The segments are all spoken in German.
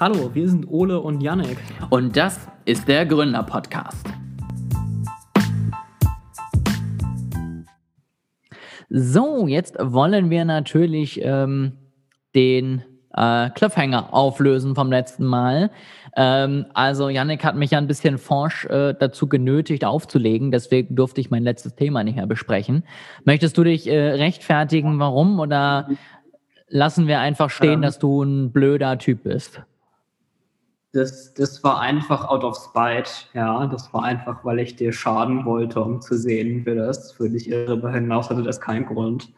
Hallo, wir sind Ole und Yannick. Und das ist der Gründer-Podcast. So, jetzt wollen wir natürlich ähm, den äh, Cliffhanger auflösen vom letzten Mal. Ähm, also Yannick hat mich ja ein bisschen forsch äh, dazu genötigt aufzulegen, deswegen durfte ich mein letztes Thema nicht mehr besprechen. Möchtest du dich äh, rechtfertigen, warum oder lassen wir einfach stehen, ähm, dass du ein blöder Typ bist? Das, das war einfach out of spite, ja. Das war einfach, weil ich dir schaden wollte, um zu sehen, wie das für dich irre hinaus hatte das keinen Grund.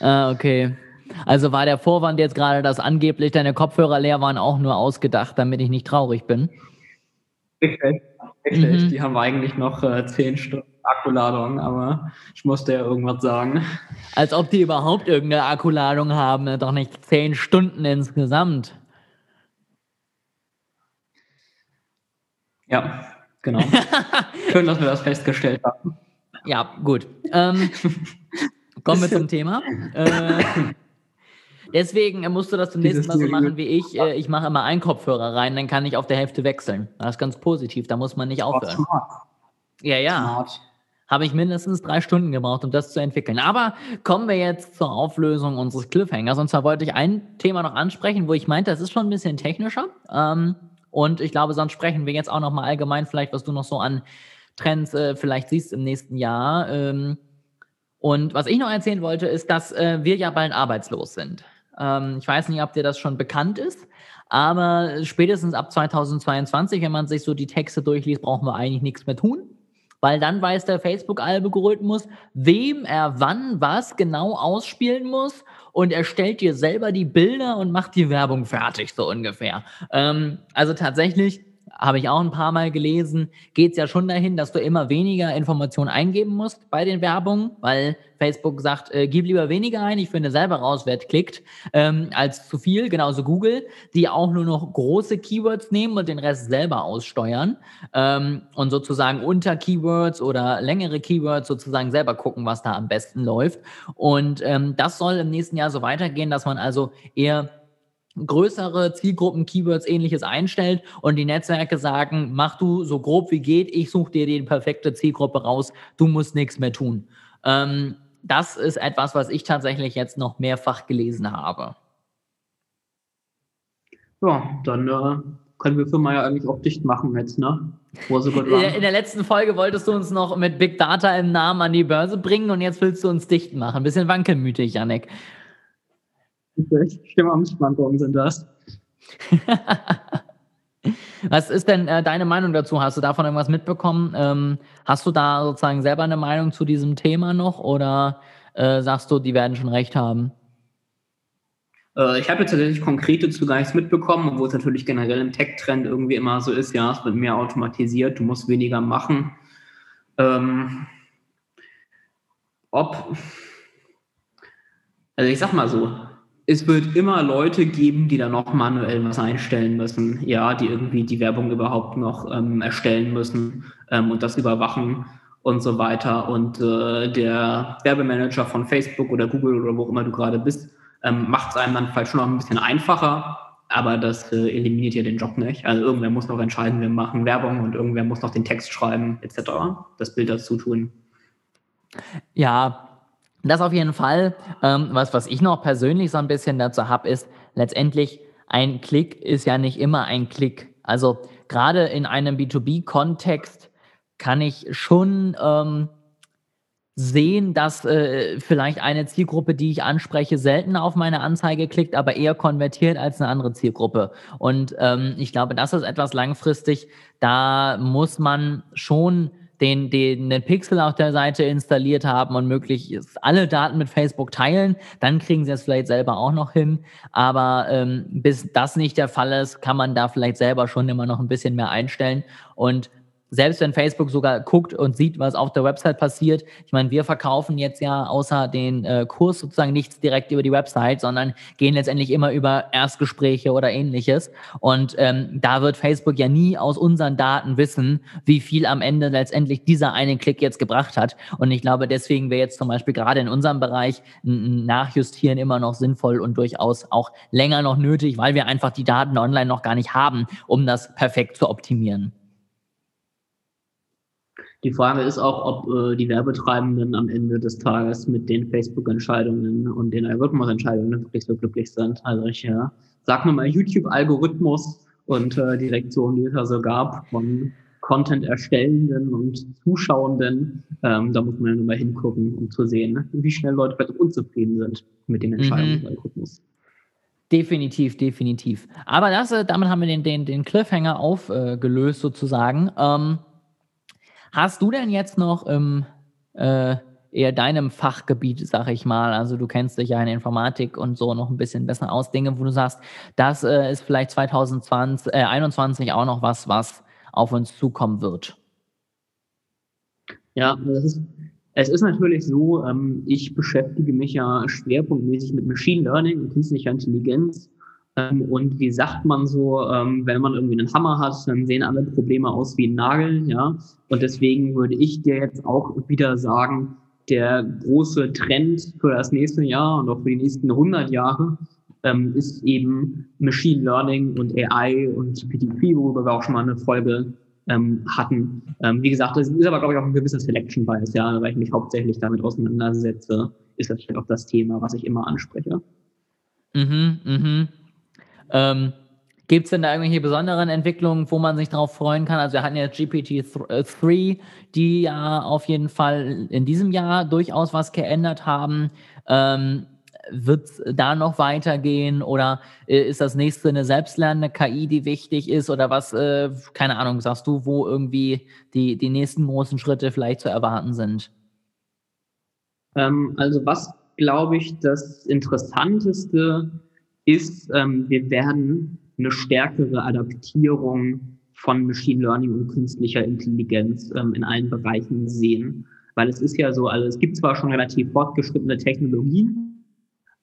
Ah, okay. Also war der Vorwand jetzt gerade, dass angeblich deine Kopfhörer leer waren, auch nur ausgedacht, damit ich nicht traurig bin? Richtig, richtig. Mhm. Die haben eigentlich noch äh, zehn Stunden Akkuladung, aber ich musste ja irgendwas sagen. Als ob die überhaupt irgendeine Akkuladung haben, ne? doch nicht zehn Stunden insgesamt. Ja, genau. Schön, dass wir das festgestellt haben. Ja, gut. Ähm, kommen wir zum Thema. Äh, deswegen musst du das zum nächsten Mal so machen wie ich. Äh, ich mache immer einen Kopfhörer rein, dann kann ich auf der Hälfte wechseln. Das ist ganz positiv, da muss man nicht aufhören. Ja, ja. Habe ich mindestens drei Stunden gebraucht, um das zu entwickeln. Aber kommen wir jetzt zur Auflösung unseres Cliffhangers. Und zwar wollte ich ein Thema noch ansprechen, wo ich meinte, das ist schon ein bisschen technischer. Ähm, und ich glaube, sonst sprechen wir jetzt auch noch mal allgemein vielleicht, was du noch so an Trends äh, vielleicht siehst im nächsten Jahr. Ähm, und was ich noch erzählen wollte, ist, dass äh, wir ja bald arbeitslos sind. Ähm, ich weiß nicht, ob dir das schon bekannt ist, aber spätestens ab 2022, wenn man sich so die Texte durchliest, brauchen wir eigentlich nichts mehr tun. Weil dann weiß der Facebook-Algorithmus, wem er wann was genau ausspielen muss und er stellt dir selber die Bilder und macht die Werbung fertig, so ungefähr. Ähm, also tatsächlich habe ich auch ein paar Mal gelesen, geht es ja schon dahin, dass du immer weniger Informationen eingeben musst bei den Werbungen, weil Facebook sagt, äh, gib lieber weniger ein, ich finde selber raus, wer klickt, ähm, als zu viel, genauso Google, die auch nur noch große Keywords nehmen und den Rest selber aussteuern ähm, und sozusagen unter Keywords oder längere Keywords sozusagen selber gucken, was da am besten läuft. Und ähm, das soll im nächsten Jahr so weitergehen, dass man also eher größere Zielgruppen, Keywords, ähnliches einstellt und die Netzwerke sagen, mach du so grob wie geht, ich suche dir die perfekte Zielgruppe raus, du musst nichts mehr tun. Ähm, das ist etwas, was ich tatsächlich jetzt noch mehrfach gelesen habe. Ja, dann äh, können wir Firma ja eigentlich auch dicht machen jetzt, ne? In der letzten Folge wolltest du uns noch mit Big Data im Namen an die Börse bringen und jetzt willst du uns dicht machen. Ein bisschen wankelmütig, Janek. Stimmungsschwankungen sind das. Was ist denn äh, deine Meinung dazu? Hast du davon irgendwas mitbekommen? Ähm, hast du da sozusagen selber eine Meinung zu diesem Thema noch oder äh, sagst du, die werden schon recht haben? Äh, ich habe jetzt tatsächlich konkrete zu gar nichts mitbekommen, obwohl es natürlich generell im Tech-Trend irgendwie immer so ist, ja, es wird mehr automatisiert, du musst weniger machen. Ähm, ob, also ich sag mal so, es wird immer Leute geben, die da noch manuell was einstellen müssen, ja, die irgendwie die Werbung überhaupt noch ähm, erstellen müssen ähm, und das überwachen und so weiter. Und äh, der Werbemanager von Facebook oder Google oder wo immer du gerade bist, ähm, macht es einem dann vielleicht schon noch ein bisschen einfacher, aber das äh, eliminiert ja den Job nicht. Also irgendwer muss noch entscheiden, wir machen Werbung und irgendwer muss noch den Text schreiben, etc., das Bild dazu tun. Ja, das auf jeden Fall. Ähm, was, was ich noch persönlich so ein bisschen dazu habe, ist letztendlich, ein Klick ist ja nicht immer ein Klick. Also gerade in einem B2B-Kontext kann ich schon ähm, sehen, dass äh, vielleicht eine Zielgruppe, die ich anspreche, selten auf meine Anzeige klickt, aber eher konvertiert als eine andere Zielgruppe. Und ähm, ich glaube, das ist etwas langfristig. Da muss man schon den, den, den Pixel auf der Seite installiert haben und möglichst alle Daten mit Facebook teilen, dann kriegen sie es vielleicht selber auch noch hin. Aber ähm, bis das nicht der Fall ist, kann man da vielleicht selber schon immer noch ein bisschen mehr einstellen. Und selbst wenn Facebook sogar guckt und sieht, was auf der Website passiert, ich meine, wir verkaufen jetzt ja außer den äh, Kurs sozusagen nichts direkt über die Website, sondern gehen letztendlich immer über Erstgespräche oder ähnliches. Und ähm, da wird Facebook ja nie aus unseren Daten wissen, wie viel am Ende letztendlich dieser eine Klick jetzt gebracht hat. Und ich glaube, deswegen wäre jetzt zum Beispiel gerade in unserem Bereich ein Nachjustieren immer noch sinnvoll und durchaus auch länger noch nötig, weil wir einfach die Daten online noch gar nicht haben, um das perfekt zu optimieren. Die Frage ist auch, ob äh, die Werbetreibenden am Ende des Tages mit den Facebook-Entscheidungen und den Algorithmus-Entscheidungen wirklich so glücklich sind. Also ich ja, sag nur mal YouTube-Algorithmus und äh, die Lektion, die es da so gab von Content erstellenden und Zuschauenden. Ähm, da muss man ja nur mal hingucken, um zu sehen, wie schnell Leute vielleicht unzufrieden sind mit den Entscheidungen mhm. des Algorithmus. Definitiv, definitiv. Aber das, äh, damit haben wir den, den, den Cliffhanger aufgelöst äh, sozusagen. Ähm, Hast du denn jetzt noch im äh, eher deinem Fachgebiet, sag ich mal, also du kennst dich ja in Informatik und so noch ein bisschen besser aus, Dinge, wo du sagst, das äh, ist vielleicht 2020, äh, 21 auch noch was, was auf uns zukommen wird? Ja, ist, es ist natürlich so, ähm, ich beschäftige mich ja schwerpunktmäßig mit Machine Learning und künstlicher Intelligenz ähm, und wie sagt man so, ähm, wenn man irgendwie einen Hammer hat, dann sehen alle Probleme aus wie ein Nagel, ja. Und deswegen würde ich dir jetzt auch wieder sagen, der große Trend für das nächste Jahr und auch für die nächsten 100 Jahre ähm, ist eben Machine Learning und AI und GPT, worüber wir auch schon mal eine Folge ähm, hatten. Ähm, wie gesagt, das ist aber, glaube ich, auch ein gewisser Selection Bias, ja, weil ich mich hauptsächlich damit auseinandersetze, ist das auch das Thema, was ich immer anspreche. Mhm, mhm. Ähm, Gibt es denn da irgendwelche besonderen Entwicklungen, wo man sich darauf freuen kann? Also wir hatten ja GPT-3, äh, die ja auf jeden Fall in diesem Jahr durchaus was geändert haben. Ähm, wird es da noch weitergehen oder äh, ist das nächste eine selbstlernende KI, die wichtig ist oder was, äh, keine Ahnung, sagst du, wo irgendwie die, die nächsten großen Schritte vielleicht zu erwarten sind? Ähm, also was, glaube ich, das Interessanteste ist, ähm, wir werden eine stärkere Adaptierung von Machine Learning und künstlicher Intelligenz ähm, in allen Bereichen sehen. Weil es ist ja so, also es gibt zwar schon relativ fortgeschrittene Technologien,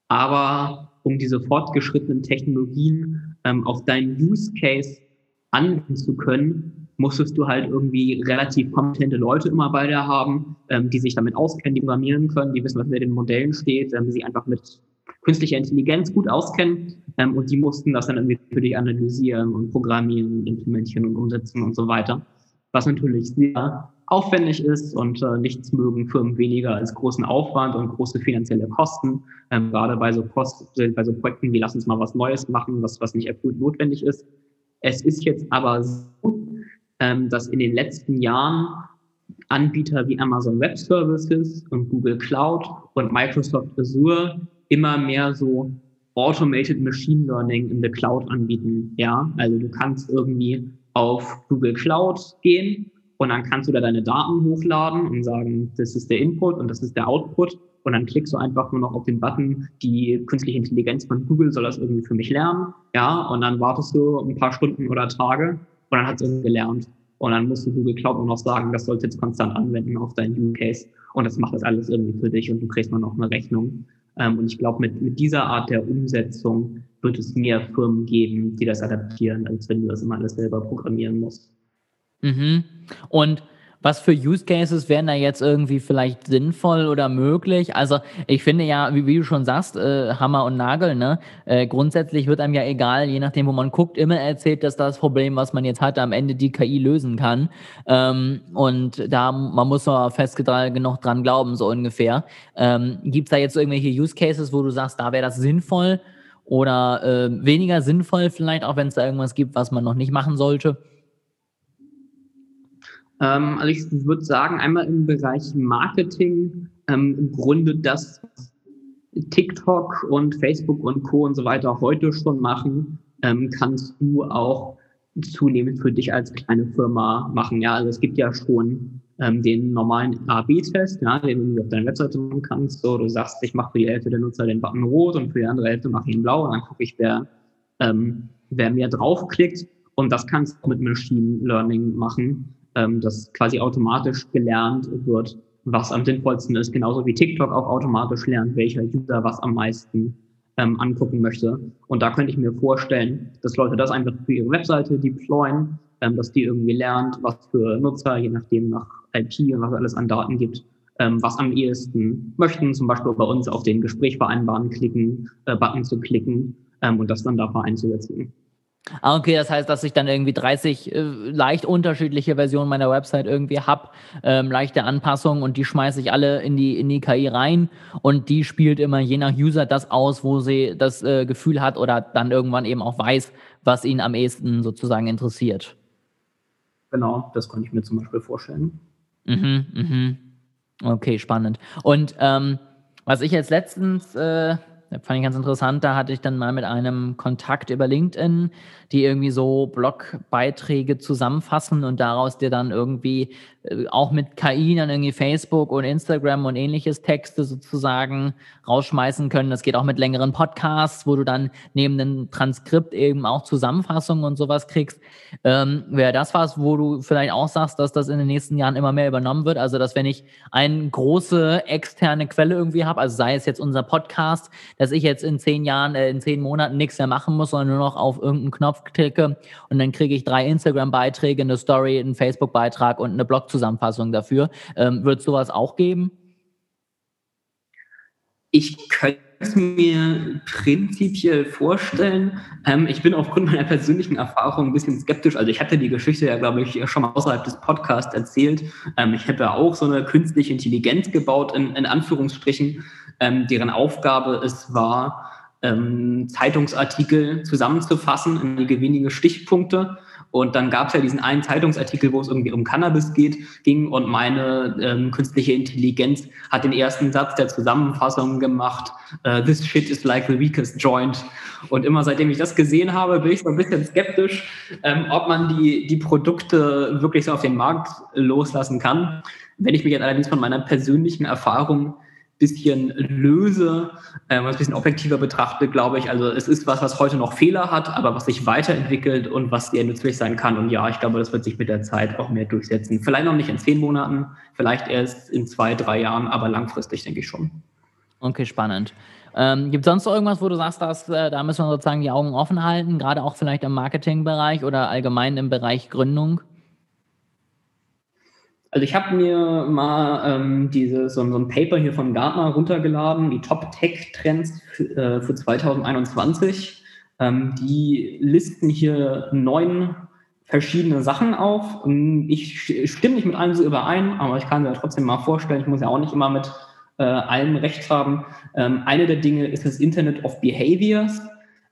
aber um diese fortgeschrittenen Technologien ähm, auf deinen Use Case anwenden zu können, musstest du halt irgendwie relativ kompetente Leute immer bei dir haben, ähm, die sich damit auskennen, die programmieren können, die wissen, was hinter den Modellen steht, ähm, sich einfach mit künstlicher Intelligenz gut auskennen ähm, und die mussten das dann irgendwie für dich analysieren und programmieren, implementieren und umsetzen und so weiter. Was natürlich sehr aufwendig ist und äh, nichts mögen Firmen weniger als großen Aufwand und große finanzielle Kosten. Ähm, gerade bei so, Post, bei so Projekten wie lass uns mal was Neues machen, was, was nicht akut notwendig ist. Es ist jetzt aber so, ähm, dass in den letzten Jahren Anbieter wie Amazon Web Services und Google Cloud und Microsoft Azure immer mehr so Automated Machine Learning in the Cloud anbieten. Ja, also du kannst irgendwie auf Google Cloud gehen und dann kannst du da deine Daten hochladen und sagen, das ist der Input und das ist der Output. Und dann klickst du einfach nur noch auf den Button, die künstliche Intelligenz von Google soll das irgendwie für mich lernen. Ja, und dann wartest du ein paar Stunden oder Tage und dann hat es irgendwie gelernt. Und dann musst du Google Cloud nur noch sagen, das sollst du jetzt konstant anwenden auf deinen Use Case. Und das macht das alles irgendwie für dich und du kriegst nur noch eine Rechnung. Ähm, und ich glaube, mit, mit dieser Art der Umsetzung wird es mehr Firmen geben, die das adaptieren, als wenn du das immer alles selber programmieren musst. Mhm. Und was für Use Cases wären da jetzt irgendwie vielleicht sinnvoll oder möglich? Also ich finde ja, wie, wie du schon sagst, äh, Hammer und Nagel, ne? Äh, grundsätzlich wird einem ja egal, je nachdem, wo man guckt, immer erzählt, dass das Problem, was man jetzt hat, am Ende die KI lösen kann. Ähm, und da, man muss noch fest genug dran glauben, so ungefähr. Ähm, Gibt es da jetzt irgendwelche Use Cases, wo du sagst, da wäre das sinnvoll? Oder äh, weniger sinnvoll vielleicht, auch wenn es da irgendwas gibt, was man noch nicht machen sollte? Ähm, also ich würde sagen, einmal im Bereich Marketing, ähm, im Grunde das TikTok und Facebook und Co. und so weiter heute schon machen, ähm, kannst du auch zunehmend für dich als kleine Firma machen. Ja, also es gibt ja schon ähm, den normalen A-B-Test, ja, den du auf deiner Webseite machen kannst. So, du sagst, ich mache für die Hälfte der Nutzer den Button rot und für die andere Hälfte mache ich ihn blau und dann gucke ich, wer, ähm, wer mehr draufklickt. Und das kannst du mit Machine Learning machen ähm, dass quasi automatisch gelernt wird, was am sinnvollsten ist, genauso wie TikTok auch automatisch lernt, welcher User was am meisten ähm, angucken möchte. Und da könnte ich mir vorstellen, dass Leute das einfach für ihre Webseite deployen, ähm, dass die irgendwie lernt, was für Nutzer, je nachdem nach IP und was alles an Daten gibt, ähm, was am ehesten möchten, zum Beispiel bei uns auf den Gespräch vereinbaren klicken, äh, Button zu klicken ähm, und das dann dafür einzusetzen. Ah, okay, das heißt, dass ich dann irgendwie 30 äh, leicht unterschiedliche Versionen meiner Website irgendwie habe, ähm, leichte Anpassungen und die schmeiße ich alle in die, in die KI rein und die spielt immer je nach User das aus, wo sie das äh, Gefühl hat oder dann irgendwann eben auch weiß, was ihn am ehesten sozusagen interessiert. Genau, das konnte ich mir zum Beispiel vorstellen. Mhm, mhm. Okay, spannend. Und ähm, was ich jetzt letztens äh, fand ich ganz interessant, da hatte ich dann mal mit einem Kontakt über LinkedIn, die irgendwie so Blogbeiträge zusammenfassen und daraus dir dann irgendwie auch mit KI dann irgendwie Facebook und Instagram und ähnliches Texte sozusagen rausschmeißen können. Das geht auch mit längeren Podcasts, wo du dann neben dem Transkript eben auch Zusammenfassungen und sowas kriegst. Ähm, Wäre das was, wo du vielleicht auch sagst, dass das in den nächsten Jahren immer mehr übernommen wird? Also, dass wenn ich eine große externe Quelle irgendwie habe, also sei es jetzt unser Podcast, dass ich jetzt in zehn Jahren, äh, in zehn Monaten nichts mehr machen muss, sondern nur noch auf irgendeinen Knopf klicke und dann kriege ich drei Instagram-Beiträge, eine Story, einen Facebook-Beitrag und eine Blog-Zusammenfassung dafür. Ähm, wird es sowas auch geben? Ich könnte es mir prinzipiell vorstellen. Ähm, ich bin aufgrund meiner persönlichen Erfahrung ein bisschen skeptisch. Also ich hatte die Geschichte ja, glaube ich, schon mal außerhalb des Podcasts erzählt. Ähm, ich ja auch so eine künstliche Intelligenz gebaut, in, in Anführungsstrichen, ähm, deren Aufgabe es war, ähm, Zeitungsartikel zusammenzufassen in wenige Stichpunkte. Und dann gab es ja diesen einen Zeitungsartikel, wo es irgendwie um Cannabis geht, ging und meine ähm, künstliche Intelligenz hat den ersten Satz der Zusammenfassung gemacht, uh, this shit is like the weakest joint. Und immer seitdem ich das gesehen habe, bin ich so ein bisschen skeptisch, ähm, ob man die, die Produkte wirklich so auf den Markt loslassen kann. Wenn ich mich jetzt allerdings von meiner persönlichen Erfahrung bisschen löse, äh, ein bisschen objektiver betrachte, glaube ich, also es ist was, was heute noch Fehler hat, aber was sich weiterentwickelt und was sehr nützlich sein kann. Und ja, ich glaube, das wird sich mit der Zeit auch mehr durchsetzen. Vielleicht noch nicht in zehn Monaten, vielleicht erst in zwei, drei Jahren, aber langfristig denke ich schon. Okay, spannend. Ähm, Gibt es sonst noch irgendwas, wo du sagst, dass, äh, da müssen wir sozusagen die Augen offen halten, gerade auch vielleicht im Marketingbereich oder allgemein im Bereich Gründung? Also ich habe mir mal ähm, diese, so, so, ein Paper hier von Gartner runtergeladen, die Top Tech Trends für, äh, für 2021. Ähm, die listen hier neun verschiedene Sachen auf. Und ich stimme nicht mit allen so überein, aber ich kann mir trotzdem mal vorstellen, ich muss ja auch nicht immer mit äh, allem recht haben. Ähm, eine der Dinge ist das Internet of Behaviors.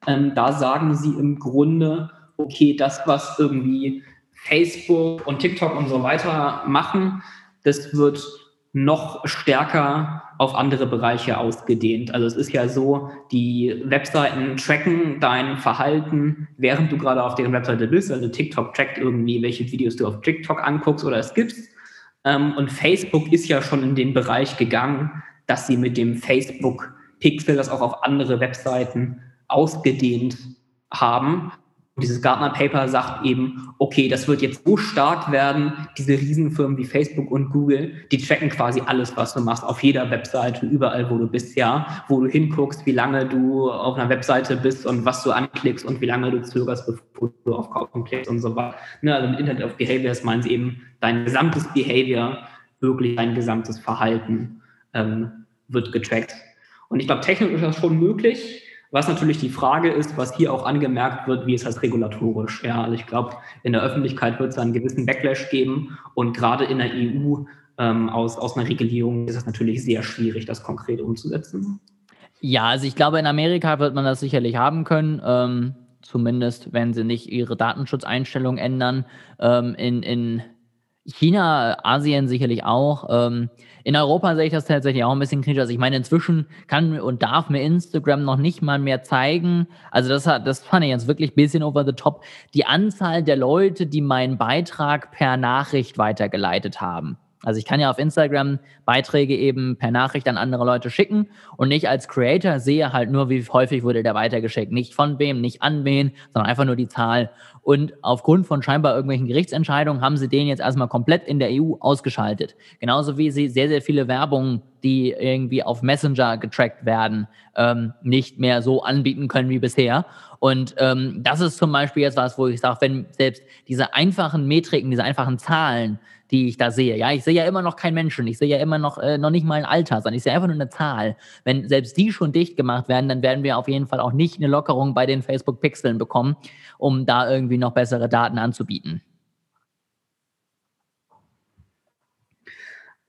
Ähm, da sagen sie im Grunde, okay, das, was irgendwie Facebook und TikTok und so weiter machen, das wird noch stärker auf andere Bereiche ausgedehnt. Also es ist ja so, die Webseiten tracken dein Verhalten, während du gerade auf deren Webseite bist. Also TikTok trackt irgendwie, welche Videos du auf TikTok anguckst oder skippst. Ähm, und Facebook ist ja schon in den Bereich gegangen, dass sie mit dem Facebook Pixel das auch auf andere Webseiten ausgedehnt haben dieses Gartner-Paper sagt eben, okay, das wird jetzt so stark werden, diese Riesenfirmen wie Facebook und Google, die tracken quasi alles, was du machst, auf jeder Webseite, überall, wo du bist, ja, wo du hinguckst, wie lange du auf einer Webseite bist und was du anklickst und wie lange du zögerst, bevor du auf Kaufen klickst und so weiter. Ne, also mit Internet of Behaviors meinen sie eben, dein gesamtes Behavior, wirklich dein gesamtes Verhalten ähm, wird getrackt. Und ich glaube, technisch ist das schon möglich, was natürlich die Frage ist, was hier auch angemerkt wird, wie ist das regulatorisch? Ja, also ich glaube, in der Öffentlichkeit wird es einen gewissen Backlash geben und gerade in der EU ähm, aus, aus einer Regulierung ist es natürlich sehr schwierig, das konkret umzusetzen. Ja, also ich glaube, in Amerika wird man das sicherlich haben können. Ähm, zumindest, wenn sie nicht ihre Datenschutzeinstellungen ändern. Ähm, in, in China, Asien sicherlich auch. Ähm, in Europa sehe ich das tatsächlich auch ein bisschen kritisch. Also ich meine, inzwischen kann und darf mir Instagram noch nicht mal mehr zeigen. Also das hat, das fand ich jetzt wirklich ein bisschen over the top. Die Anzahl der Leute, die meinen Beitrag per Nachricht weitergeleitet haben. Also ich kann ja auf Instagram Beiträge eben per Nachricht an andere Leute schicken und ich als Creator sehe halt nur, wie häufig wurde der weitergeschickt. Nicht von wem, nicht an wen, sondern einfach nur die Zahl. Und aufgrund von scheinbar irgendwelchen Gerichtsentscheidungen haben sie den jetzt erstmal komplett in der EU ausgeschaltet. Genauso wie sie sehr, sehr viele Werbung, die irgendwie auf Messenger getrackt werden, ähm, nicht mehr so anbieten können wie bisher. Und ähm, das ist zum Beispiel jetzt was, wo ich sage, wenn selbst diese einfachen Metriken, diese einfachen Zahlen, die ich da sehe, ja, ich sehe ja immer noch keinen Menschen, ich sehe ja immer noch, äh, noch nicht mal ein Alter, sondern ich sehe einfach nur eine Zahl. Wenn selbst die schon dicht gemacht werden, dann werden wir auf jeden Fall auch nicht eine Lockerung bei den Facebook-Pixeln bekommen, um da irgendwie noch bessere Daten anzubieten.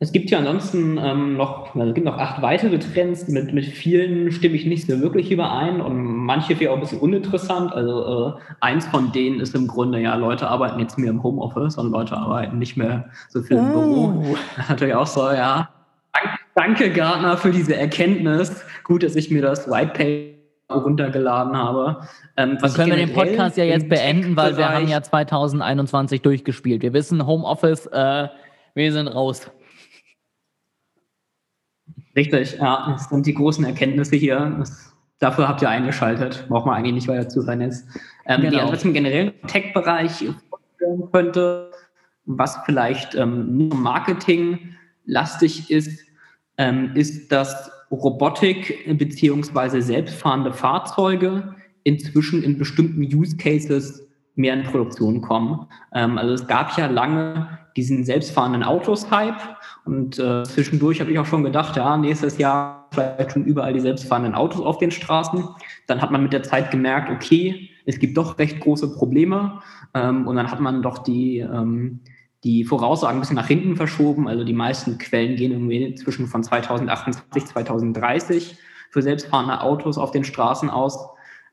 Es gibt ja ansonsten ähm, noch, also es gibt noch acht weitere Trends, mit, mit vielen stimme ich nicht so wirklich überein und manche finde ich auch ein bisschen uninteressant. Also äh, eins von denen ist im Grunde ja, Leute arbeiten jetzt mehr im Homeoffice und Leute arbeiten nicht mehr so viel im oh. Büro. Natürlich auch so, ja. Danke, Gartner, für diese Erkenntnis. Gut, dass ich mir das White Paper runtergeladen habe. Ähm, Dann können wir den Podcast ja jetzt beenden, weil wir haben ja 2021 durchgespielt. Wir wissen, Homeoffice, äh, wir sind raus. Richtig, ja, das sind die großen Erkenntnisse hier. Das, dafür habt ihr eingeschaltet. Braucht man eigentlich nicht weiter zu sein jetzt. Ähm, genau. Die, was im generellen Tech-Bereich vorstellen könnte, was vielleicht ähm, nur Marketing-lastig ist, ähm, ist, dass Robotik bzw. selbstfahrende Fahrzeuge inzwischen in bestimmten Use Cases mehr in Produktion kommen. Ähm, also es gab ja lange diesen selbstfahrenden Autos-Hype und äh, zwischendurch habe ich auch schon gedacht, ja, nächstes Jahr vielleicht schon überall die selbstfahrenden Autos auf den Straßen. Dann hat man mit der Zeit gemerkt, okay, es gibt doch recht große Probleme ähm, und dann hat man doch die, ähm, die Voraussagen ein bisschen nach hinten verschoben. Also die meisten Quellen gehen irgendwie zwischen von 2028, 2030 für selbstfahrende Autos auf den Straßen aus.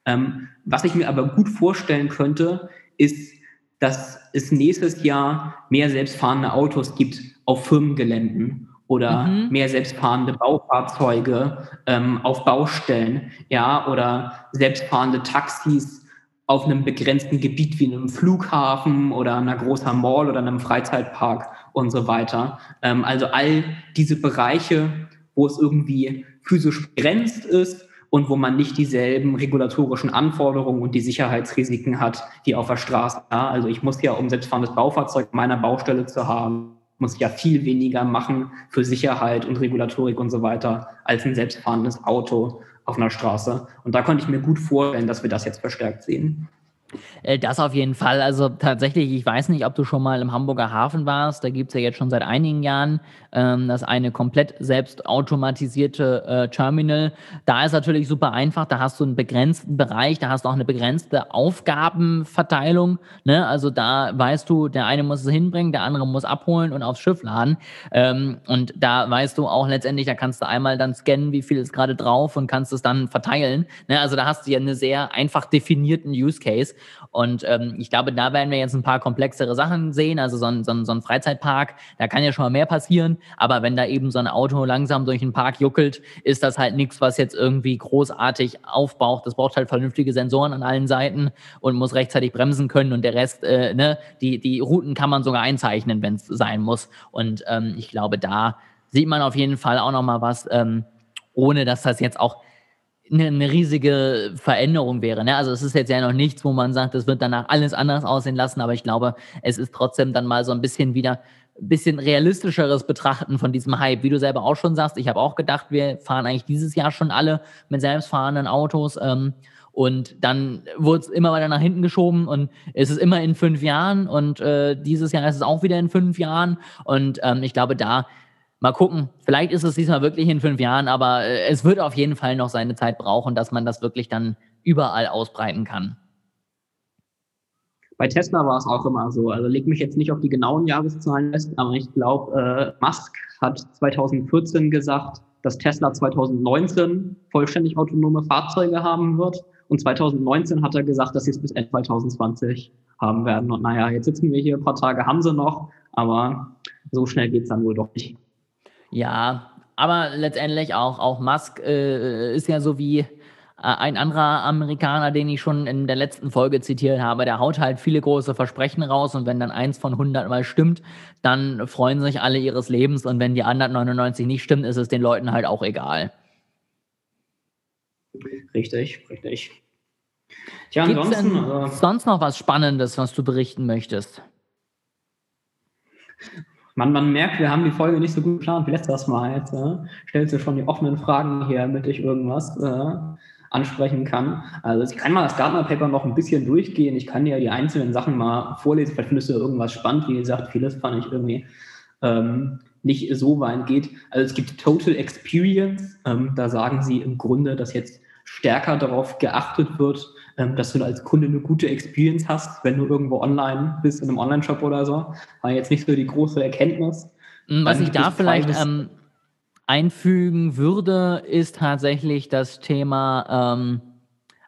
Ähm, was ich mir aber gut vorstellen könnte, ist, dass es nächstes Jahr mehr selbstfahrende Autos gibt auf Firmengeländen oder mhm. mehr selbstfahrende Baufahrzeuge ähm, auf Baustellen, ja, oder selbstfahrende Taxis auf einem begrenzten Gebiet wie einem Flughafen oder einer großen Mall oder einem Freizeitpark und so weiter. Ähm, also all diese Bereiche, wo es irgendwie physisch begrenzt ist, und wo man nicht dieselben regulatorischen Anforderungen und die Sicherheitsrisiken hat wie auf der Straße. Ja, also ich muss ja, um selbstfahrendes Baufahrzeug meiner Baustelle zu haben, muss ich ja viel weniger machen für Sicherheit und Regulatorik und so weiter als ein selbstfahrendes Auto auf einer Straße. Und da konnte ich mir gut vorstellen, dass wir das jetzt verstärkt sehen. Äh, das auf jeden Fall. Also tatsächlich, ich weiß nicht, ob du schon mal im Hamburger Hafen warst. Da gibt es ja jetzt schon seit einigen Jahren ähm, das eine komplett selbst automatisierte äh, Terminal. Da ist natürlich super einfach. Da hast du einen begrenzten Bereich, da hast du auch eine begrenzte Aufgabenverteilung. Ne? Also da weißt du, der eine muss es hinbringen, der andere muss abholen und aufs Schiff laden. Ähm, und da weißt du auch letztendlich, da kannst du einmal dann scannen, wie viel ist gerade drauf und kannst es dann verteilen. Ne? Also da hast du ja einen sehr einfach definierten Use Case. Und ähm, ich glaube, da werden wir jetzt ein paar komplexere Sachen sehen. Also so ein, so, ein, so ein Freizeitpark, da kann ja schon mal mehr passieren. Aber wenn da eben so ein Auto langsam durch den Park juckelt, ist das halt nichts, was jetzt irgendwie großartig aufbraucht. Das braucht halt vernünftige Sensoren an allen Seiten und muss rechtzeitig bremsen können. Und der Rest, äh, ne, die, die Routen kann man sogar einzeichnen, wenn es sein muss. Und ähm, ich glaube, da sieht man auf jeden Fall auch noch mal was, ähm, ohne dass das jetzt auch eine, eine riesige Veränderung wäre. Ne? Also es ist jetzt ja noch nichts, wo man sagt, es wird danach alles anders aussehen lassen, aber ich glaube, es ist trotzdem dann mal so ein bisschen wieder ein bisschen realistischeres Betrachten von diesem Hype. Wie du selber auch schon sagst, ich habe auch gedacht, wir fahren eigentlich dieses Jahr schon alle mit selbstfahrenden Autos. Ähm, und dann wurde es immer weiter nach hinten geschoben und es ist immer in fünf Jahren und äh, dieses Jahr ist es auch wieder in fünf Jahren. Und ähm, ich glaube, da mal gucken. Vielleicht ist es diesmal wirklich in fünf Jahren, aber äh, es wird auf jeden Fall noch seine Zeit brauchen, dass man das wirklich dann überall ausbreiten kann. Bei Tesla war es auch immer so. Also leg mich jetzt nicht auf die genauen Jahreszahlen fest, aber ich glaube, äh, Musk hat 2014 gesagt, dass Tesla 2019 vollständig autonome Fahrzeuge haben wird. Und 2019 hat er gesagt, dass sie es bis Ende 2020 haben werden. Und naja, jetzt sitzen wir hier, ein paar Tage haben sie noch, aber so schnell geht es dann wohl doch nicht. Ja, aber letztendlich auch, auch Musk äh, ist ja so wie ein anderer Amerikaner, den ich schon in der letzten Folge zitiert habe, der haut halt viele große Versprechen raus und wenn dann eins von 100 mal stimmt, dann freuen sich alle ihres Lebens und wenn die anderen 99 nicht stimmen, ist es den Leuten halt auch egal. Richtig, richtig. Tja, Gibt's ansonsten. Denn äh, sonst noch was Spannendes, was du berichten möchtest? Man, man merkt, wir haben die Folge nicht so gut geplant wie letztes Mal. Jetzt äh, stellst du schon die offenen Fragen hier, damit ich irgendwas äh, ansprechen kann. Also ich kann mal das Gartner Paper noch ein bisschen durchgehen. Ich kann dir die einzelnen Sachen mal vorlesen. Vielleicht findest du irgendwas spannend. Wie gesagt, vieles fand ich irgendwie ähm, nicht so weit geht. Also es gibt Total Experience. Ähm, da sagen sie im Grunde, dass jetzt stärker darauf geachtet wird, dass du als Kunde eine gute Experience hast, wenn du irgendwo online bist, in einem Online-Shop oder so. War jetzt nicht so die große Erkenntnis. Hm, was ich da vielleicht ähm, einfügen würde, ist tatsächlich das Thema ähm,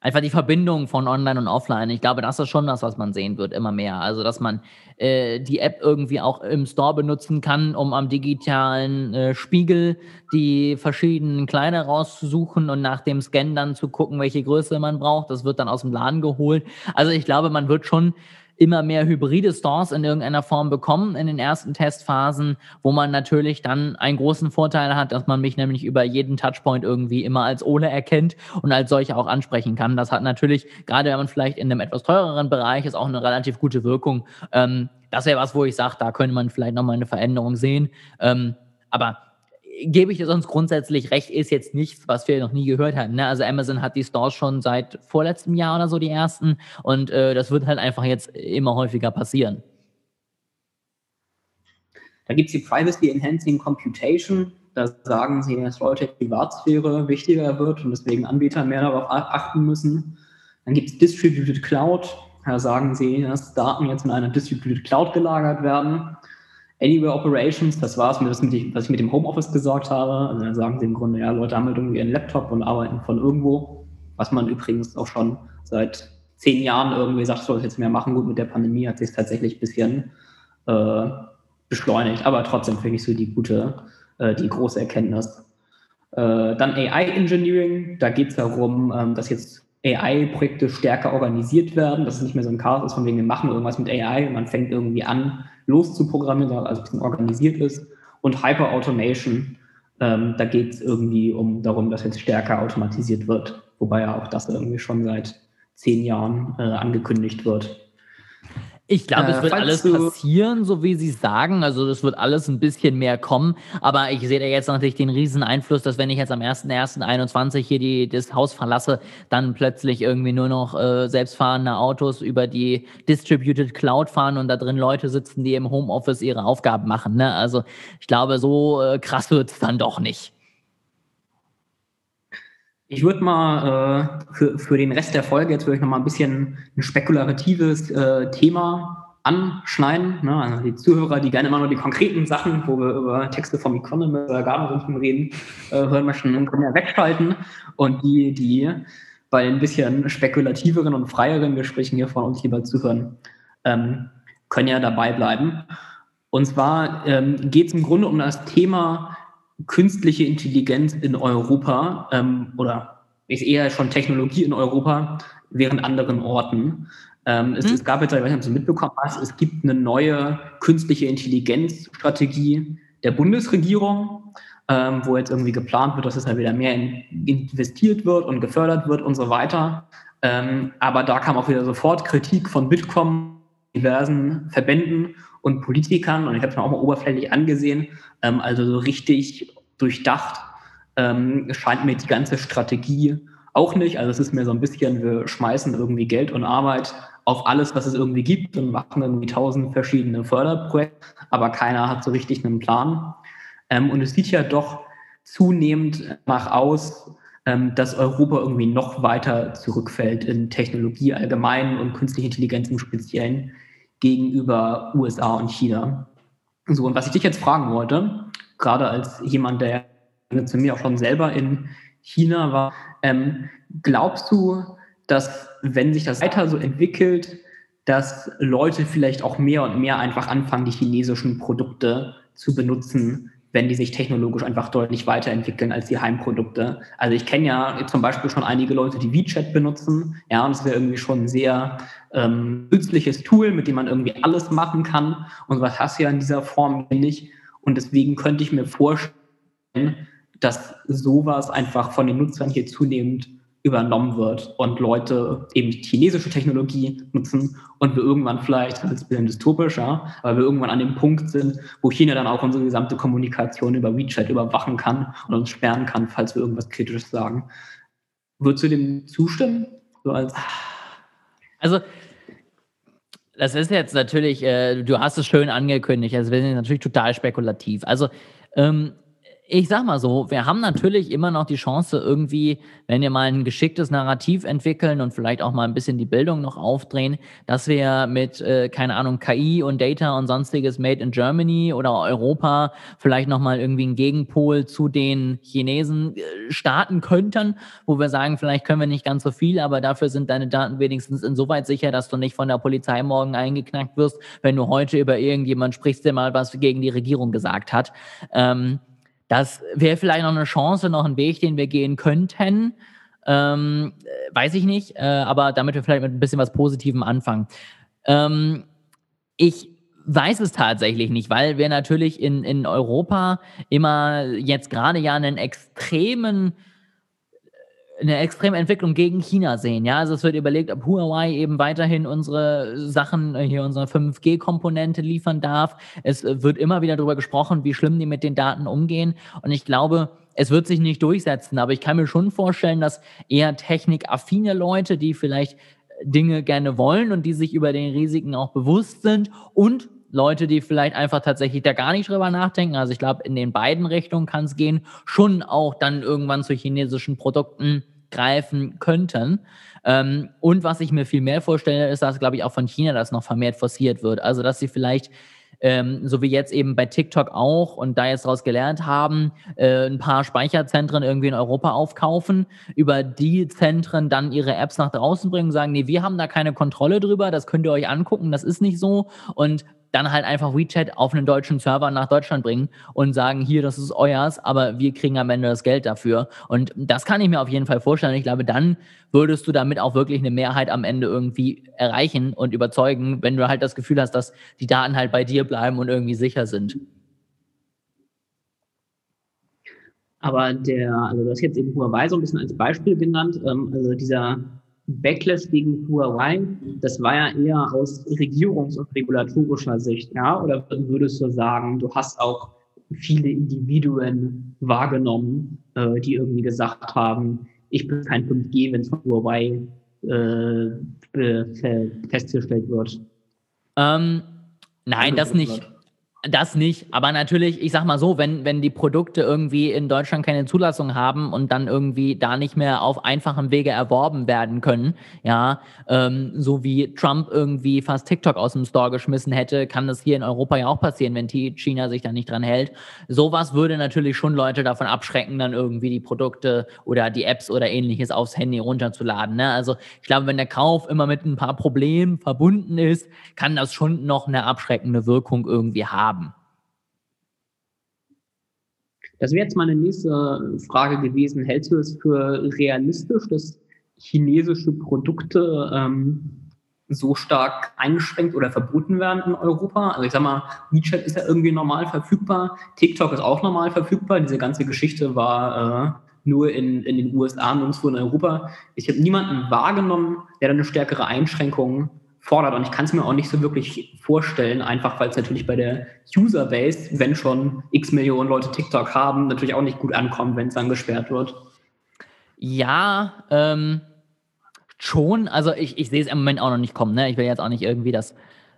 einfach die Verbindung von Online und Offline. Ich glaube, das ist schon das, was man sehen wird, immer mehr. Also, dass man äh, die App irgendwie auch im Store benutzen kann, um am digitalen äh, Spiegel die verschiedenen Kleider rauszusuchen und nach dem Scan dann zu gucken, welche Größe man braucht. Das wird dann aus dem Laden geholt. Also, ich glaube, man wird schon immer mehr hybride Stores in irgendeiner Form bekommen in den ersten Testphasen, wo man natürlich dann einen großen Vorteil hat, dass man mich nämlich über jeden Touchpoint irgendwie immer als Ole erkennt und als solche auch ansprechen kann. Das hat natürlich, gerade wenn man vielleicht in einem etwas teureren Bereich ist, auch eine relativ gute Wirkung. Ähm, das wäre was, wo ich sage, da könnte man vielleicht nochmal eine Veränderung sehen. Ähm, aber gebe ich dir sonst grundsätzlich recht, ist jetzt nichts, was wir noch nie gehört hatten. Ne? Also Amazon hat die Stores schon seit vorletztem Jahr oder so die ersten und äh, das wird halt einfach jetzt immer häufiger passieren. Da gibt es die Privacy Enhancing Computation. Da sagen sie, dass Leute Privatsphäre wichtiger wird und deswegen Anbieter mehr darauf achten müssen. Dann gibt es Distributed Cloud. Da sagen sie, dass Daten jetzt in einer Distributed Cloud gelagert werden. Anywhere Operations, das war es, was ich mit dem Homeoffice gesagt habe. Also dann sagen sie im Grunde, ja, Leute haben halt irgendwie einen Laptop und arbeiten von irgendwo, was man übrigens auch schon seit zehn Jahren irgendwie sagt, soll es jetzt mehr machen. Gut, mit der Pandemie hat sich tatsächlich ein bisschen äh, beschleunigt, aber trotzdem finde ich so die gute, äh, die große Erkenntnis. Äh, dann AI Engineering, da geht es darum, ähm, dass jetzt AI-Projekte stärker organisiert werden, dass es nicht mehr so ein Chaos ist, von wegen wir machen irgendwas mit AI und man fängt irgendwie an, loszuprogrammieren, sondern also ein bisschen organisiert ist. Und Hyper Automation, ähm, da geht es irgendwie um darum, dass jetzt stärker automatisiert wird, wobei ja auch das irgendwie schon seit zehn Jahren äh, angekündigt wird. Ich glaube, es äh, wird alles passieren, so wie Sie sagen. Also es wird alles ein bisschen mehr kommen. Aber ich sehe da jetzt natürlich den riesen Einfluss, dass wenn ich jetzt am 1.1.21 hier die, das Haus verlasse, dann plötzlich irgendwie nur noch äh, selbstfahrende Autos über die Distributed Cloud fahren und da drin Leute sitzen, die im Homeoffice ihre Aufgaben machen. Ne? Also ich glaube, so äh, krass wird es dann doch nicht. Ich würde mal äh, für, für den Rest der Folge jetzt würde ich noch mal ein bisschen ein spekulatives äh, Thema anschneiden. Ne? Also die Zuhörer, die gerne immer nur die konkreten Sachen, wo wir über Texte vom Economist oder Gartenrundfunk reden, äh, hören möchten, können ja wegschalten. Und die, die bei ein bisschen spekulativeren und freieren Gesprächen hier von uns lieber zuhören, ähm, können ja dabei bleiben. Und zwar ähm, geht es im Grunde um das Thema künstliche Intelligenz in Europa ähm, oder ist eher schon Technologie in Europa während anderen Orten. Ähm, es, hm. es, gab jetzt, ich weiß nicht, ob du mitbekommen hast, es gibt eine neue künstliche Intelligenzstrategie der Bundesregierung, ähm, wo jetzt irgendwie geplant wird, dass es da wieder mehr in, investiert wird und gefördert wird und so weiter. Ähm, aber da kam auch wieder sofort Kritik von Bitkom, diversen Verbänden und Politikern und ich habe es mir auch mal oberflächlich angesehen. Ähm, also so richtig durchdacht ähm, scheint mir die ganze Strategie auch nicht. Also es ist mir so ein bisschen, wir schmeißen irgendwie Geld und Arbeit auf alles, was es irgendwie gibt und machen irgendwie tausend verschiedene Förderprojekte, aber keiner hat so richtig einen Plan. Ähm, und es sieht ja doch zunehmend nach aus, ähm, dass Europa irgendwie noch weiter zurückfällt in Technologie allgemein und künstliche Intelligenz im Speziellen gegenüber USA und China. So, und was ich dich jetzt fragen wollte, gerade als jemand, der zu mir auch schon selber in China war, ähm, glaubst du, dass wenn sich das weiter so entwickelt, dass Leute vielleicht auch mehr und mehr einfach anfangen, die chinesischen Produkte zu benutzen, wenn die sich technologisch einfach deutlich weiterentwickeln als die Heimprodukte. Also ich kenne ja zum Beispiel schon einige Leute, die WeChat benutzen, ja, und das wäre irgendwie schon ein sehr ähm, nützliches Tool, mit dem man irgendwie alles machen kann. Und was hast du ja in dieser Form nicht. Und deswegen könnte ich mir vorstellen, dass sowas einfach von den Nutzern hier zunehmend übernommen wird und Leute eben chinesische Technologie nutzen und wir irgendwann vielleicht, das ist ein bisschen dystopisch, ja, aber wir irgendwann an dem Punkt sind, wo China dann auch unsere gesamte Kommunikation über WeChat überwachen kann und uns sperren kann, falls wir irgendwas Kritisches sagen. Würdest du dem zustimmen? So als also das ist jetzt natürlich, äh, du hast es schön angekündigt, also wir sind natürlich total spekulativ. Also ähm, ich sag mal so, wir haben natürlich immer noch die Chance, irgendwie, wenn wir mal ein geschicktes Narrativ entwickeln und vielleicht auch mal ein bisschen die Bildung noch aufdrehen, dass wir mit, äh, keine Ahnung, KI und Data und sonstiges Made in Germany oder Europa vielleicht nochmal irgendwie einen Gegenpol zu den Chinesen äh, starten könnten, wo wir sagen, vielleicht können wir nicht ganz so viel, aber dafür sind deine Daten wenigstens insoweit sicher, dass du nicht von der Polizei morgen eingeknackt wirst, wenn du heute über irgendjemand sprichst, der mal was gegen die Regierung gesagt hat. Ähm, das wäre vielleicht noch eine Chance, noch ein Weg, den wir gehen könnten. Ähm, weiß ich nicht, äh, aber damit wir vielleicht mit ein bisschen was Positivem anfangen. Ähm, ich weiß es tatsächlich nicht, weil wir natürlich in, in Europa immer jetzt gerade ja einen extremen eine extreme Entwicklung gegen China sehen. Ja, also es wird überlegt, ob Huawei eben weiterhin unsere Sachen, äh, hier unsere 5G-Komponente liefern darf. Es äh, wird immer wieder darüber gesprochen, wie schlimm die mit den Daten umgehen. Und ich glaube, es wird sich nicht durchsetzen, aber ich kann mir schon vorstellen, dass eher technikaffine Leute, die vielleicht Dinge gerne wollen und die sich über den Risiken auch bewusst sind und Leute, die vielleicht einfach tatsächlich da gar nicht drüber nachdenken. Also ich glaube, in den beiden Richtungen kann es gehen, schon auch dann irgendwann zu chinesischen Produkten greifen könnten. Ähm, und was ich mir viel mehr vorstelle, ist, dass, glaube ich, auch von China das noch vermehrt forciert wird. Also, dass sie vielleicht ähm, so wie jetzt eben bei TikTok auch und da jetzt daraus gelernt haben, äh, ein paar Speicherzentren irgendwie in Europa aufkaufen, über die Zentren dann ihre Apps nach draußen bringen, sagen, nee, wir haben da keine Kontrolle drüber, das könnt ihr euch angucken, das ist nicht so und dann halt einfach WeChat auf einen deutschen Server nach Deutschland bringen und sagen, hier, das ist euers, aber wir kriegen am Ende das Geld dafür. Und das kann ich mir auf jeden Fall vorstellen. Ich glaube, dann würdest du damit auch wirklich eine Mehrheit am Ende irgendwie erreichen und überzeugen, wenn du halt das Gefühl hast, dass die Daten halt bei dir bleiben und irgendwie sicher sind. Aber der, also du hast jetzt eben Huawei so ein bisschen als Beispiel genannt, ähm, also dieser Backlash gegen Huawei, das war ja eher aus regierungs- und regulatorischer Sicht, ja? Oder würdest du sagen, du hast auch viele Individuen wahrgenommen, äh, die irgendwie gesagt haben, ich bin kein 5G, wenn es von Huawei äh, festgestellt wird? Ähm, nein, das nicht. Das nicht, aber natürlich, ich sag mal so, wenn, wenn die Produkte irgendwie in Deutschland keine Zulassung haben und dann irgendwie da nicht mehr auf einfachem Wege erworben werden können, ja, ähm, so wie Trump irgendwie fast TikTok aus dem Store geschmissen hätte, kann das hier in Europa ja auch passieren, wenn China sich da nicht dran hält. Sowas würde natürlich schon Leute davon abschrecken, dann irgendwie die Produkte oder die Apps oder ähnliches aufs Handy runterzuladen. Ne? Also ich glaube, wenn der Kauf immer mit ein paar Problemen verbunden ist, kann das schon noch eine abschreckende Wirkung irgendwie haben haben? Das wäre jetzt meine nächste Frage gewesen. Hältst du es für realistisch, dass chinesische Produkte ähm, so stark eingeschränkt oder verboten werden in Europa? Also ich sag mal, WeChat ist ja irgendwie normal verfügbar, TikTok ist auch normal verfügbar. Diese ganze Geschichte war äh, nur in, in den USA, nirgendwo in Europa. Ich habe niemanden wahrgenommen, der da eine stärkere Einschränkung fordert. Und ich kann es mir auch nicht so wirklich vorstellen, einfach weil es natürlich bei der Userbase, wenn schon x Millionen Leute TikTok haben, natürlich auch nicht gut ankommt, wenn es dann gesperrt wird. Ja, ähm, schon. Also ich, ich sehe es im Moment auch noch nicht kommen. Ne? Ich will jetzt auch nicht irgendwie das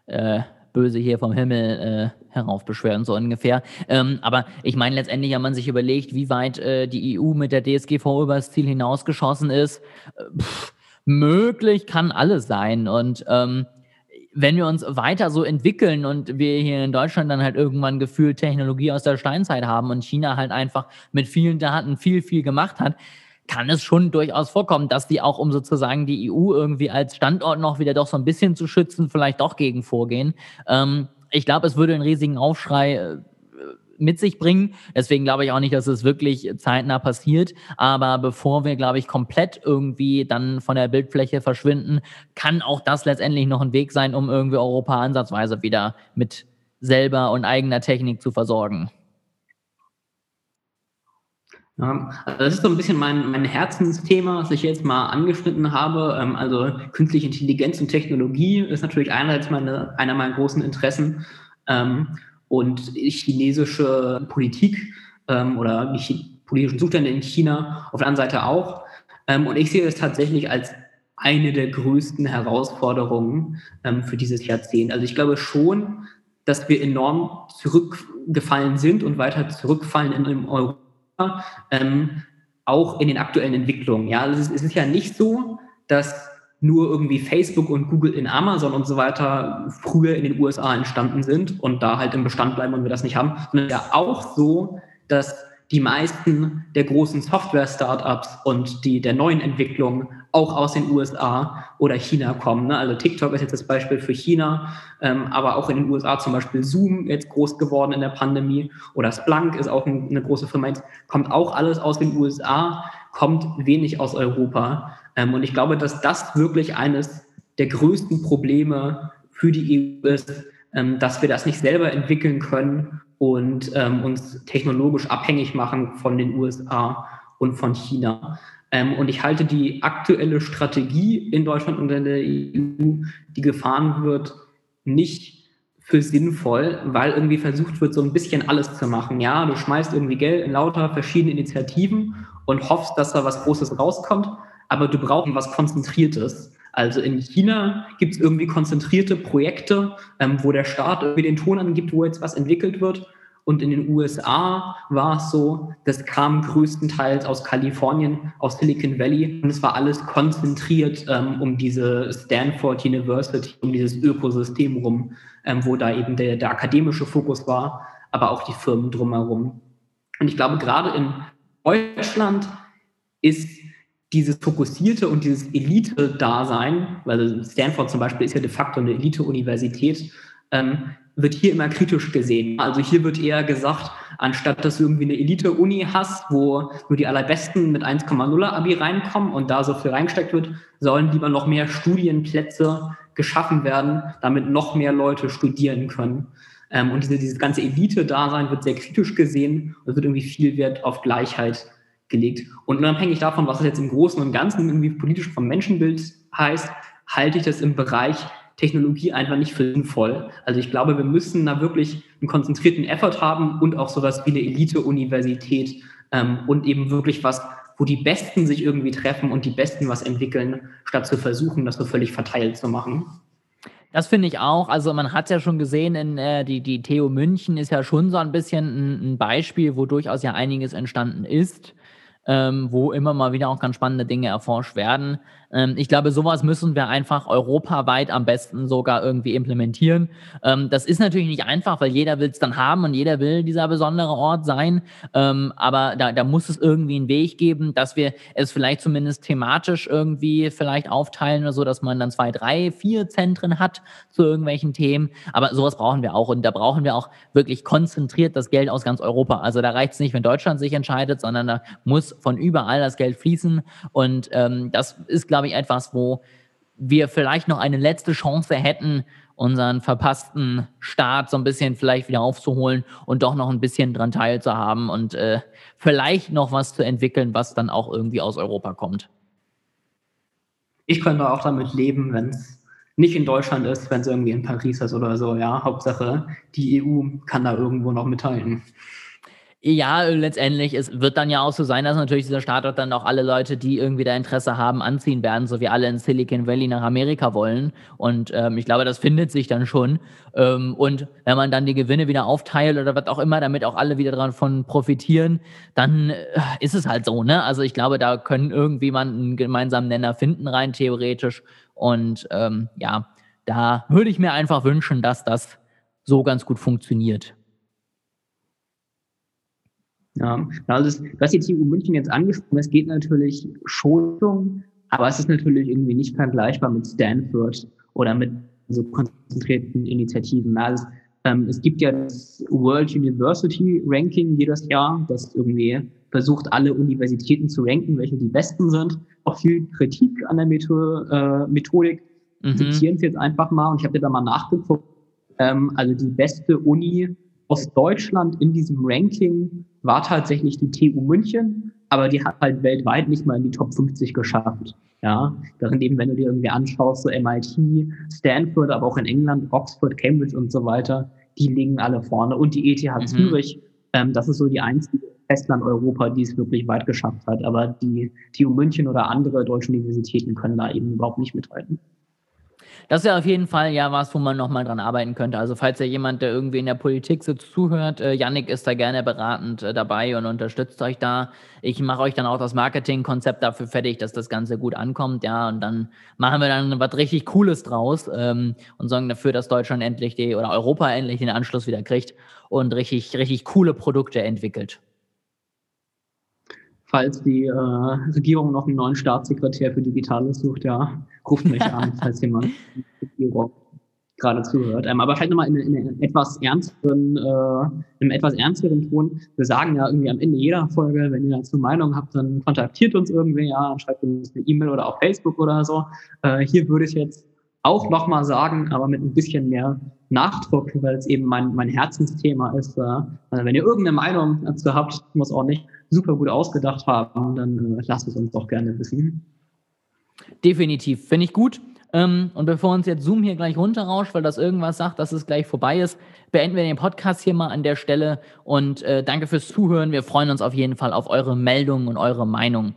äh, Böse hier vom Himmel äh, heraufbeschwören, so ungefähr. Ähm, aber ich meine, letztendlich, wenn man sich überlegt, wie weit äh, die EU mit der DSGVO über das Ziel hinausgeschossen ist, äh, pff, möglich kann alles sein. Und ähm, wenn wir uns weiter so entwickeln und wir hier in Deutschland dann halt irgendwann gefühlt Technologie aus der Steinzeit haben und China halt einfach mit vielen Daten viel, viel gemacht hat, kann es schon durchaus vorkommen, dass die auch, um sozusagen die EU irgendwie als Standort noch wieder doch so ein bisschen zu schützen, vielleicht doch gegen vorgehen. Ähm, ich glaube, es würde einen riesigen Aufschrei äh, mit sich bringen. Deswegen glaube ich auch nicht, dass es wirklich zeitnah passiert. Aber bevor wir, glaube ich, komplett irgendwie dann von der Bildfläche verschwinden, kann auch das letztendlich noch ein Weg sein, um irgendwie Europa ansatzweise wieder mit selber und eigener Technik zu versorgen. Also das ist so ein bisschen mein, mein Herzensthema, was ich jetzt mal angeschnitten habe. Ähm, also künstliche Intelligenz und Technologie ist natürlich einerseits meine, einer meiner großen Interessen. Ähm, und chinesische Politik ähm, oder die politischen Zustände in China auf der anderen Seite auch. und ich sehe es tatsächlich als eine der größten Herausforderungen für dieses Jahrzehnt. Also ich glaube schon, dass wir enorm zurückgefallen sind und weiter zurückfallen in, in Europa ähm, auch in den aktuellen Entwicklungen. Ja, also es ist ja nicht so, dass nur irgendwie Facebook und Google in Amazon und so weiter früher in den USA entstanden sind und da halt im Bestand bleiben und wir das nicht haben, sondern ja auch so, dass die meisten der großen Software-Startups und die der neuen Entwicklungen auch aus den USA oder China kommen. Ne? Also TikTok ist jetzt das Beispiel für China, ähm, aber auch in den USA zum Beispiel Zoom jetzt groß geworden in der Pandemie oder Splunk ist auch ein, eine große Firma, jetzt kommt auch alles aus den USA, kommt wenig aus Europa. Ähm, und ich glaube, dass das wirklich eines der größten Probleme für die EU ist, ähm, dass wir das nicht selber entwickeln können und ähm, uns technologisch abhängig machen von den USA und von China. Ähm, und ich halte die aktuelle Strategie in Deutschland und in der EU, die gefahren wird, nicht für sinnvoll, weil irgendwie versucht wird, so ein bisschen alles zu machen. Ja, du schmeißt irgendwie Geld in lauter verschiedene Initiativen und hoffst, dass da was Großes rauskommt, aber du brauchst was Konzentriertes. Also in China gibt es irgendwie konzentrierte Projekte, ähm, wo der Staat irgendwie den Ton angibt, wo jetzt was entwickelt wird. Und in den USA war es so, das kam größtenteils aus Kalifornien, aus Silicon Valley. Und es war alles konzentriert ähm, um diese Stanford University, um dieses Ökosystem rum, ähm, wo da eben der, der akademische Fokus war, aber auch die Firmen drumherum. Und ich glaube, gerade in Deutschland ist dieses fokussierte und dieses Elite-Dasein, weil Stanford zum Beispiel ist ja de facto eine Elite-Universität, ähm, wird hier immer kritisch gesehen. Also hier wird eher gesagt, anstatt dass du irgendwie eine Elite-Uni hast, wo nur die allerbesten mit 1,0 Abi reinkommen und da so viel reingesteckt wird, sollen lieber noch mehr Studienplätze geschaffen werden, damit noch mehr Leute studieren können. Ähm, und diese, dieses ganze Elite-Dasein wird sehr kritisch gesehen und es wird irgendwie viel Wert auf Gleichheit gelegt. Und unabhängig davon, was das jetzt im Großen und Ganzen irgendwie politisch vom Menschenbild heißt, halte ich das im Bereich Technologie einfach nicht für sinnvoll. Also ich glaube, wir müssen da wirklich einen konzentrierten Effort haben und auch sowas wie eine Elite-Universität ähm, und eben wirklich was, wo die Besten sich irgendwie treffen und die Besten was entwickeln, statt zu versuchen, das so völlig verteilt zu machen. Das finde ich auch. Also man hat es ja schon gesehen, in äh, die, die TU München ist ja schon so ein bisschen ein, ein Beispiel, wo durchaus ja einiges entstanden ist ähm, wo immer mal wieder auch ganz spannende Dinge erforscht werden. Ähm, ich glaube, sowas müssen wir einfach europaweit am besten sogar irgendwie implementieren. Ähm, das ist natürlich nicht einfach, weil jeder will es dann haben und jeder will dieser besondere Ort sein. Ähm, aber da, da muss es irgendwie einen Weg geben, dass wir es vielleicht zumindest thematisch irgendwie vielleicht aufteilen oder so, dass man dann zwei, drei, vier Zentren hat zu irgendwelchen Themen. Aber sowas brauchen wir auch. Und da brauchen wir auch wirklich konzentriert das Geld aus ganz Europa. Also da reicht es nicht, wenn Deutschland sich entscheidet, sondern da muss von überall das Geld fließen. Und ähm, das ist, glaube ich, etwas, wo wir vielleicht noch eine letzte Chance hätten, unseren verpassten Start so ein bisschen vielleicht wieder aufzuholen und doch noch ein bisschen dran teilzuhaben und äh, vielleicht noch was zu entwickeln, was dann auch irgendwie aus Europa kommt. Ich könnte auch damit leben, wenn es nicht in Deutschland ist, wenn es irgendwie in Paris ist oder so. Ja, Hauptsache, die EU kann da irgendwo noch mithalten. Ja, letztendlich, es wird dann ja auch so sein, dass natürlich dieser Startup dann auch alle Leute, die irgendwie da Interesse haben, anziehen werden, so wie alle in Silicon Valley nach Amerika wollen. Und ähm, ich glaube, das findet sich dann schon. Ähm, und wenn man dann die Gewinne wieder aufteilt oder was auch immer, damit auch alle wieder davon profitieren, dann äh, ist es halt so, ne? Also ich glaube, da können irgendwie man einen gemeinsamen Nenner finden, rein theoretisch. Und ähm, ja, da würde ich mir einfach wünschen, dass das so ganz gut funktioniert. Ja, also das, was die TU München jetzt angesprochen es geht natürlich schon, aber es ist natürlich irgendwie nicht vergleichbar mit Stanford oder mit so konzentrierten Initiativen. Also Ähm, es gibt ja das World University Ranking jedes Jahr, das irgendwie versucht, alle Universitäten zu ranken, welche die besten sind. Auch viel Kritik an der Methode, äh, Methodik. Mhm. Zitieren Sie jetzt einfach mal und ich habe da mal nachgeguckt. Ähm, also die beste Uni aus Deutschland in diesem Ranking war tatsächlich die TU München, aber die hat halt weltweit nicht mal in die Top 50 geschafft. Ja, während eben, wenn du dir irgendwie anschaust, so MIT, Stanford, aber auch in England, Oxford, Cambridge und so weiter, die liegen alle vorne. Und die ETH mhm. Zürich, ähm, das ist so die einzige Festland Europa, die es wirklich weit geschafft hat. Aber die TU München oder andere deutsche Universitäten können da eben überhaupt nicht mithalten. Das ja auf jeden Fall ja was, wo man nochmal dran arbeiten könnte. Also falls ja jemand, der irgendwie in der Politik sitzt, zuhört, äh, Yannick ist da gerne beratend äh, dabei und unterstützt euch da. Ich mache euch dann auch das Marketingkonzept dafür fertig, dass das Ganze gut ankommt, ja, und dann machen wir dann was richtig Cooles draus ähm, und sorgen dafür, dass Deutschland endlich die oder Europa endlich den Anschluss wieder kriegt und richtig, richtig coole Produkte entwickelt falls die äh, Regierung noch einen neuen Staatssekretär für Digitales sucht, ja, ruft mich an, falls jemand gerade zuhört. Ähm, aber vielleicht nochmal in, in, in etwas ernsteren, äh, im etwas ernsteren Ton. Wir sagen ja irgendwie am Ende jeder Folge, wenn ihr dazu Meinung habt, dann kontaktiert uns irgendwie, ja, schreibt uns eine E-Mail oder auf Facebook oder so. Äh, hier würde ich jetzt auch nochmal sagen, aber mit ein bisschen mehr Nachdruck, weil es eben mein, mein Herzensthema ist. Äh, also wenn ihr irgendeine Meinung dazu habt, muss auch nicht super gut ausgedacht haben, dann äh, lasst es uns doch gerne wissen. Definitiv, finde ich gut. Ähm, und bevor uns jetzt Zoom hier gleich runterrauscht, weil das irgendwas sagt, dass es gleich vorbei ist, beenden wir den Podcast hier mal an der Stelle und äh, danke fürs Zuhören. Wir freuen uns auf jeden Fall auf eure Meldungen und eure Meinung.